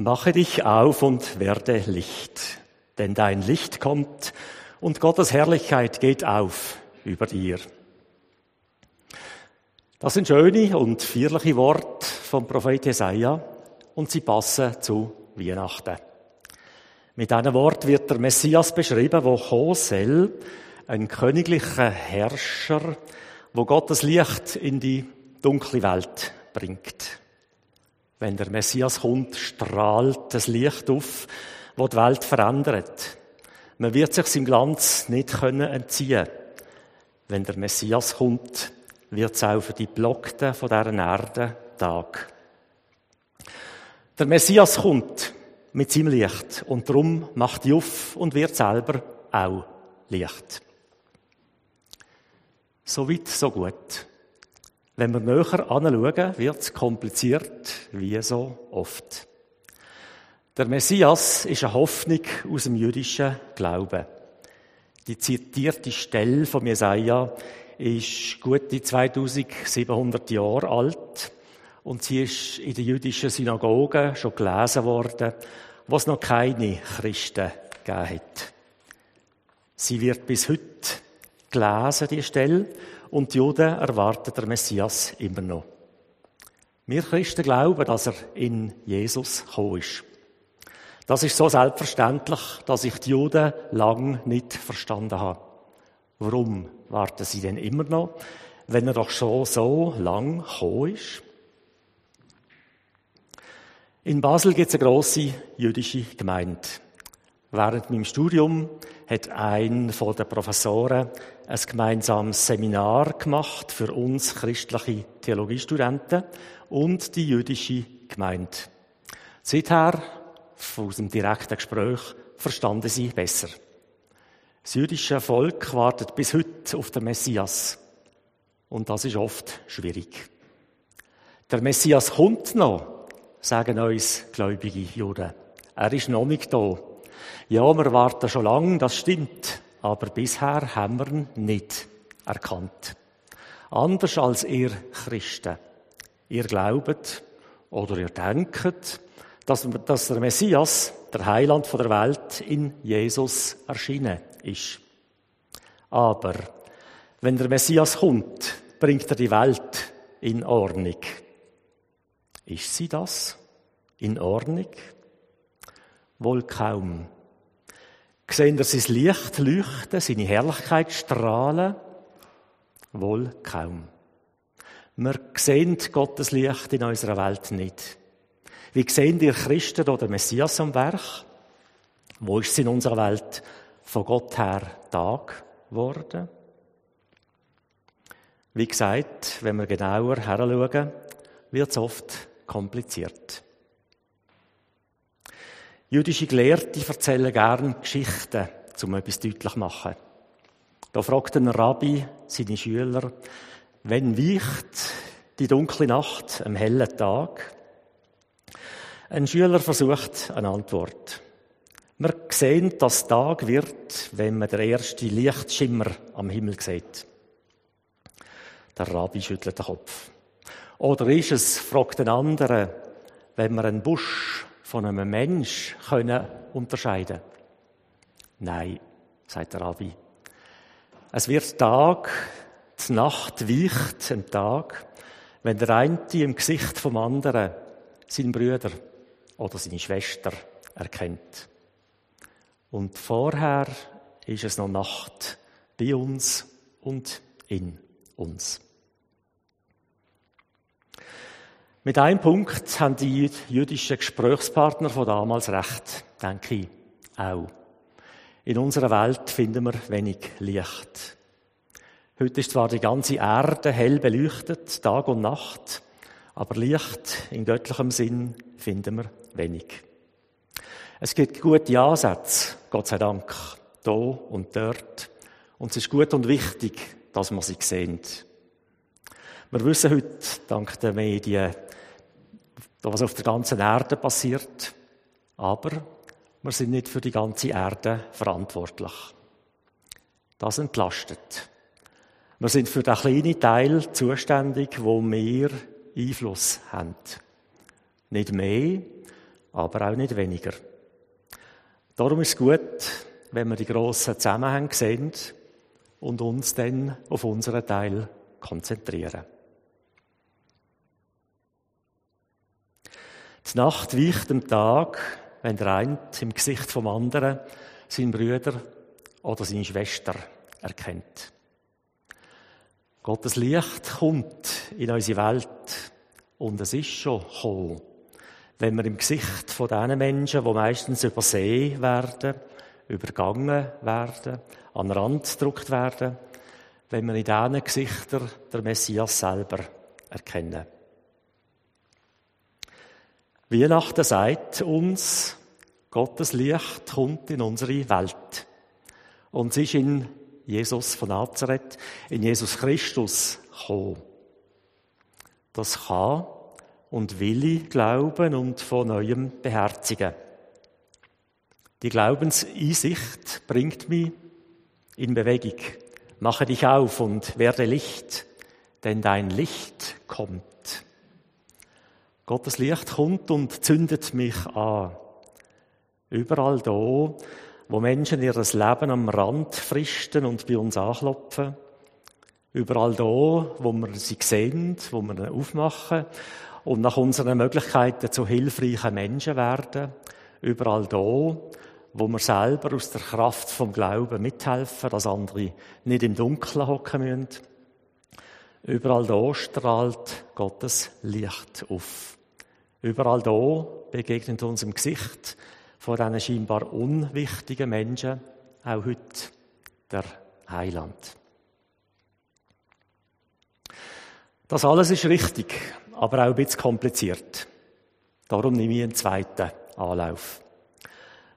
Mache dich auf und werde Licht, denn dein Licht kommt und Gottes Herrlichkeit geht auf über dir. Das sind schöne und feierliche Worte vom Prophet Jesaja und sie passen zu Weihnachten. Mit einem Wort wird der Messias beschrieben, wo kommen ein königlicher Herrscher, wo Gottes Licht in die dunkle Welt bringt. Wenn der Messias kommt, strahlt das Licht auf, wo die Welt verändert. Man wird sich seinem Glanz nicht können entziehen. Wenn der Messias kommt, wird es auch für die Blockten von dieser Erde Tag. Der Messias kommt mit seinem Licht und darum macht die auf und wird selber auch Licht. So weit, so gut. Wenn wir näher anschauen, wird es kompliziert, wie so oft. Der Messias ist eine Hoffnung aus dem jüdischen Glauben. Die zitierte Stelle von Jesaja ist gute 2700 Jahre alt und sie ist in den jüdischen Synagogen schon gelesen worden, was noch keine Christen gegeben hat. Sie wird bis heute gelesen, die Stelle, und die Juden erwarten der Messias immer noch. Wir Christen glauben, dass er in Jesus gekommen ist. Das ist so selbstverständlich, dass ich die Juden lang nicht verstanden habe. Warum warten sie denn immer noch, wenn er doch schon so lang gekommen ist? In Basel gibt es eine grosse jüdische Gemeinde. Während meinem Studium hat ein von den Professoren ein gemeinsames Seminar gemacht für uns christliche Theologiestudenten und die jüdische Gemeinde. Seither, aus dem direkten Gespräch, verstanden sie besser. Das jüdische Volk wartet bis heute auf den Messias. Und das ist oft schwierig. Der Messias kommt noch, sagen uns gläubige Juden. Er ist noch nicht da. Ja, wir warten schon lange, das stimmt. Aber bisher haben wir ihn nicht erkannt. Anders als ihr Christen. Ihr glaubt oder ihr denkt, dass, dass der Messias, der Heiland der Welt, in Jesus erschienen ist. Aber wenn der Messias kommt, bringt er die Welt in Ordnung. Ist sie das? In Ordnung? Wohl kaum. Sehen ihr sein Licht leuchten, seine Herrlichkeit strahlen? Wohl kaum. Wir sehen Gottes Licht in unserer Welt nicht. Wie sehen ihr Christen oder Messias am Werk? Wo ist es in unserer Welt von Gott her Tag geworden? Wie gesagt, wenn wir genauer heranschauen, wird es oft kompliziert. Jüdische Gelehrte erzählen gern Geschichten, um etwas deutlich zu machen. Da fragt ein Rabbi seine Schüler, wenn weicht die dunkle Nacht am hellen Tag? Ein Schüler versucht eine Antwort. Wir sehen, dass Tag wird, wenn man den ersten Lichtschimmer am Himmel sieht. Der Rabbi schüttelt den Kopf. Oder ist es, fragt ein anderer, wenn man einen Busch von einem Mensch können unterscheiden? Nein, sagt der Rabbi. Es wird Tag, die Nacht weicht ein Tag, wenn der eine im Gesicht vom anderen seinen Brüder oder seine Schwester erkennt. Und vorher ist es noch Nacht bei uns und in uns. Mit einem Punkt haben die jüdischen Gesprächspartner von damals recht, denke ich auch. In unserer Welt finden wir wenig Licht. Heute ist zwar die ganze Erde hell beleuchtet, Tag und Nacht, aber Licht in göttlichem Sinn finden wir wenig. Es gibt gute Ansätze, Gott sei Dank, da und dort. Und es ist gut und wichtig, dass wir sie sehen. Wir wissen heute, dank der Medien, was auf der ganzen Erde passiert. Aber wir sind nicht für die ganze Erde verantwortlich. Das entlastet. Wir sind für den kleinen Teil zuständig, wo wir Einfluss haben. Nicht mehr, aber auch nicht weniger. Darum ist es gut, wenn wir die grossen Zusammenhänge sehen und uns dann auf unseren Teil konzentrieren. Die Nacht weicht dem Tag, wenn der eine im Gesicht vom anderen seinen Brüder oder seine Schwester erkennt. Gottes Licht kommt in unsere Welt und es ist schon gekommen. Wenn wir im Gesicht von diesen Menschen, die meistens übersehen werden, übergangen werden, an den Rand gedrückt werden, wenn wir in diesen Gesichtern der Messias selber erkennen. Weihnachten sagt uns, Gottes Licht kommt in unsere Welt. Und es ist in Jesus von Nazareth, in Jesus Christus gekommen. Das kann und will ich glauben und von neuem beherzigen. Die Glaubenseinsicht bringt mich in Bewegung. Mache dich auf und werde Licht, denn dein Licht kommt. Gottes Licht kommt und zündet mich an. Überall da, wo Menschen ihr Leben am Rand fristen und bei uns anklopfen. Überall da, wo wir sie sehen, wo wir sie aufmachen und nach unseren Möglichkeiten zu hilfreichen Menschen werden. Überall da, wo wir selber aus der Kraft vom Glauben mithelfen, dass andere nicht im Dunkeln hocken müssen. Überall da strahlt Gottes Licht auf. Überall da begegnet uns im Gesicht von diesen scheinbar unwichtigen Menschen auch heute der Heiland. Das alles ist richtig, aber auch ein bisschen kompliziert. Darum nehme ich einen zweiten Anlauf.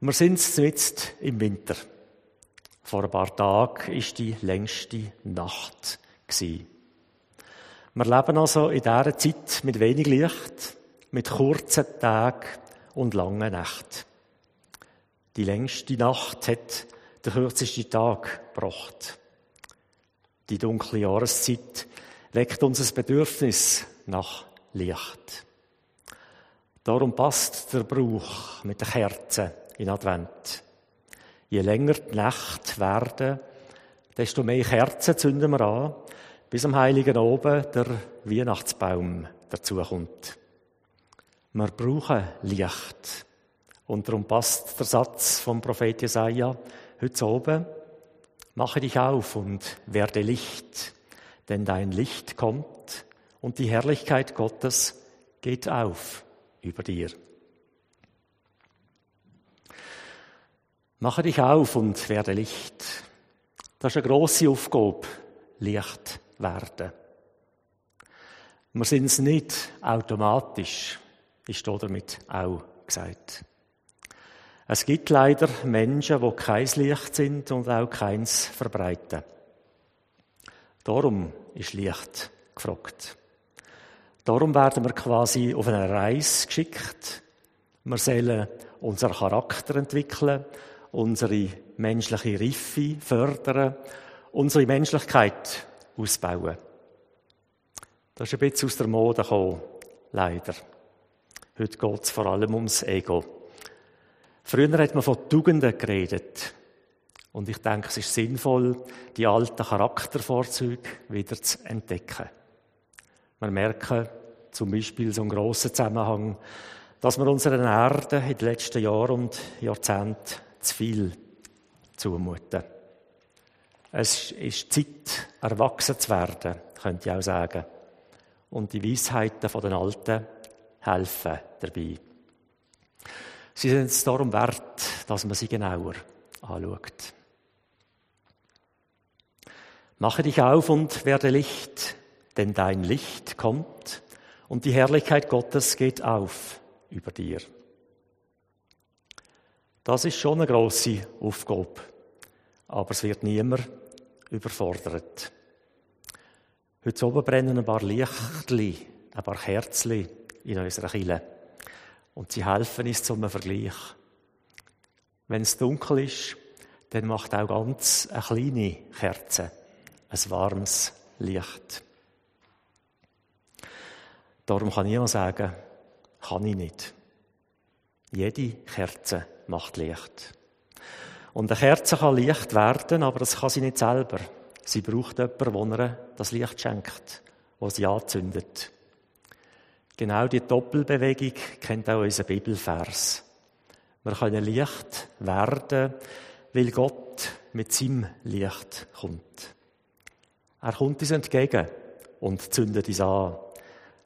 Wir sind jetzt im Winter. Vor ein paar Tagen ist die längste Nacht Wir leben also in dieser Zeit mit wenig Licht, mit kurzen Tagen und langen Nächten. Die längste Nacht hat der kürzeste Tag gebracht. Die dunkle Jahreszeit weckt unser Bedürfnis nach Licht. Darum passt der Brauch mit den Kerzen in Advent. Je länger die Nacht werden, desto mehr Kerzen zünden wir an, bis am Heiligen Oben der Weihnachtsbaum dazukommt. Wir brauchen Licht. Und darum passt der Satz vom Prophet Jesaja heute oben. Mache dich auf und werde Licht, denn dein Licht kommt und die Herrlichkeit Gottes geht auf über dir. Mache dich auf und werde Licht. Das ist eine grosse Aufgabe, Licht werden. Wir sind es nicht automatisch, ist damit auch gesagt. Es gibt leider Menschen, die kein Licht sind und auch keins verbreiten. Darum ist Licht gefragt. Darum werden wir quasi auf eine Reise geschickt. Wir sollen unseren Charakter entwickeln unsere menschliche Reife fördern, unsere Menschlichkeit ausbauen. Das ist ein bisschen aus der Mode gekommen, leider. Heute geht es vor allem ums Ego. Früher hat man von Tugenden geredet. Und ich denke, es ist sinnvoll, die alten Charaktervorzüge wieder zu entdecken. Wir merken zum Beispiel so einen grossen Zusammenhang, dass wir unseren Erde in den letzten Jahren und Jahrzehnten zu viel zumuten. Es ist Zeit, erwachsen zu werden, könnte ich auch sagen. Und die Weisheiten von den Alten helfen dabei. Sie sind es darum wert, dass man sie genauer anschaut. Mache dich auf und werde Licht, denn dein Licht kommt und die Herrlichkeit Gottes geht auf über dir. Das ist schon eine grosse Aufgabe. Aber es wird niemand überfordert. Heute oben brennen ein paar Lichtli, ein paar Kerzli in unserer Kille. Und sie helfen uns zum Vergleich. Wenn es dunkel ist, dann macht auch ganz eine kleine Kerze ein warmes Licht. Darum kann niemand sagen, kann ich nicht. Jede Kerze macht Licht. Und eine Kerze kann Licht werden, aber das kann sie nicht selber. Sie braucht jemanden, der ihr das Licht schenkt, was sie anzündet. Genau die Doppelbewegung kennt auch unser Bibelvers. Wir können Licht werden, weil Gott mit seinem Licht kommt. Er kommt uns entgegen und zündet uns an.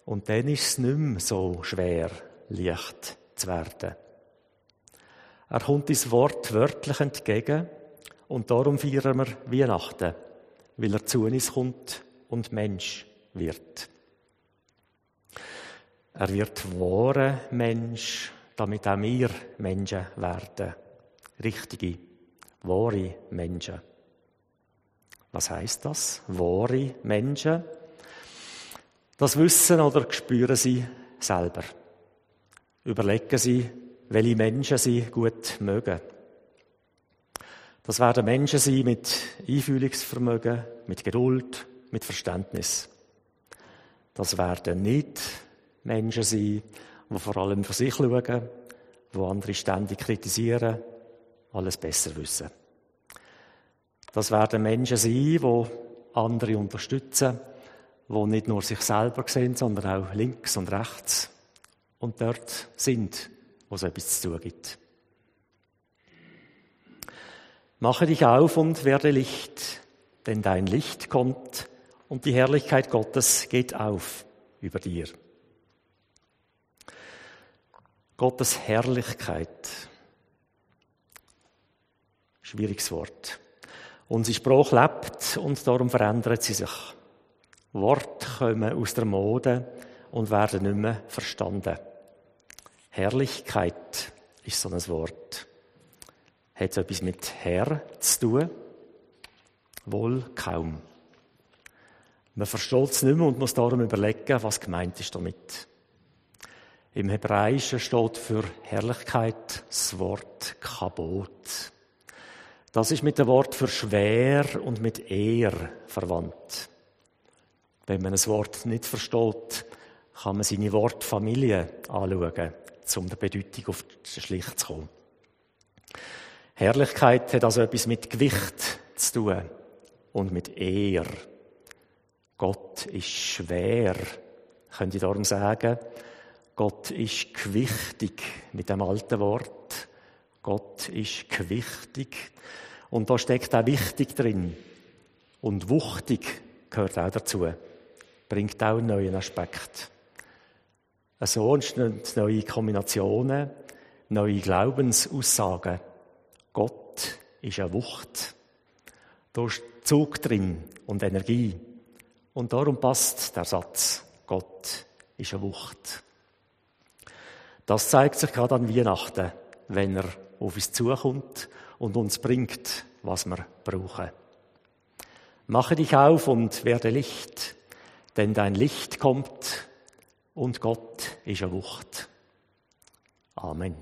Und dann ist es nicht mehr so schwer, Licht zu werden. Er kommt uns wortwörtlich entgegen und darum feiern wir Weihnachten, weil er zu uns kommt und Mensch wird. Er wird wahre Mensch, damit auch wir Menschen werden. Richtige, wahre Menschen. Was heißt das? Wahre Menschen. Das wissen oder spüren sie selber. Überlegen sie, welche Menschen sie gut mögen. Das werden Menschen sein mit Einfühlungsvermögen, mit Geduld, mit Verständnis. Das werden nicht Menschen sein, die vor allem für sich schauen, die andere ständig kritisieren, alles besser wissen. Das werden Menschen sein, die andere unterstützen, die nicht nur sich selber sehen, sondern auch links und rechts und dort sind, wo es etwas zu tun gibt. Mache dich auf und werde Licht, denn dein Licht kommt und die Herrlichkeit Gottes geht auf über dir. Gottes Herrlichkeit. Schwieriges Wort. Unser Spruch lebt und darum verändert sie sich. Worte kommen aus der Mode und werden nicht mehr verstanden. Herrlichkeit ist so ein Wort. Hat es etwas mit Herr zu tun? Wohl kaum. Man versteht es nicht mehr und muss darum überlegen, was gemeint ist damit. Im Hebräischen steht für Herrlichkeit das Wort Kabot. Das ist mit dem Wort für schwer und mit ehr verwandt. Wenn man ein Wort nicht versteht, kann man seine Wortfamilie anschauen, um der Bedeutung auf den Schlicht zu kommen. Herrlichkeit hat also etwas mit Gewicht zu tun und mit Ehr. Gott ist schwer, könnte ich darum sagen. Gott ist gewichtig mit dem alten Wort. Gott ist gewichtig. Und da steckt auch wichtig drin. Und wuchtig gehört auch dazu. Bringt auch einen neuen Aspekt. So entstehen neue Kombinationen, neue Glaubensaussagen. Gott ist eine Wucht. Da ist Zug drin und Energie. Und darum passt der Satz, Gott ist eine Wucht. Das zeigt sich gerade an Weihnachten, wenn er auf uns zukommt und uns bringt, was wir brauchen. Mache dich auf und werde Licht, denn dein Licht kommt und Gott ist eine Wucht. Amen.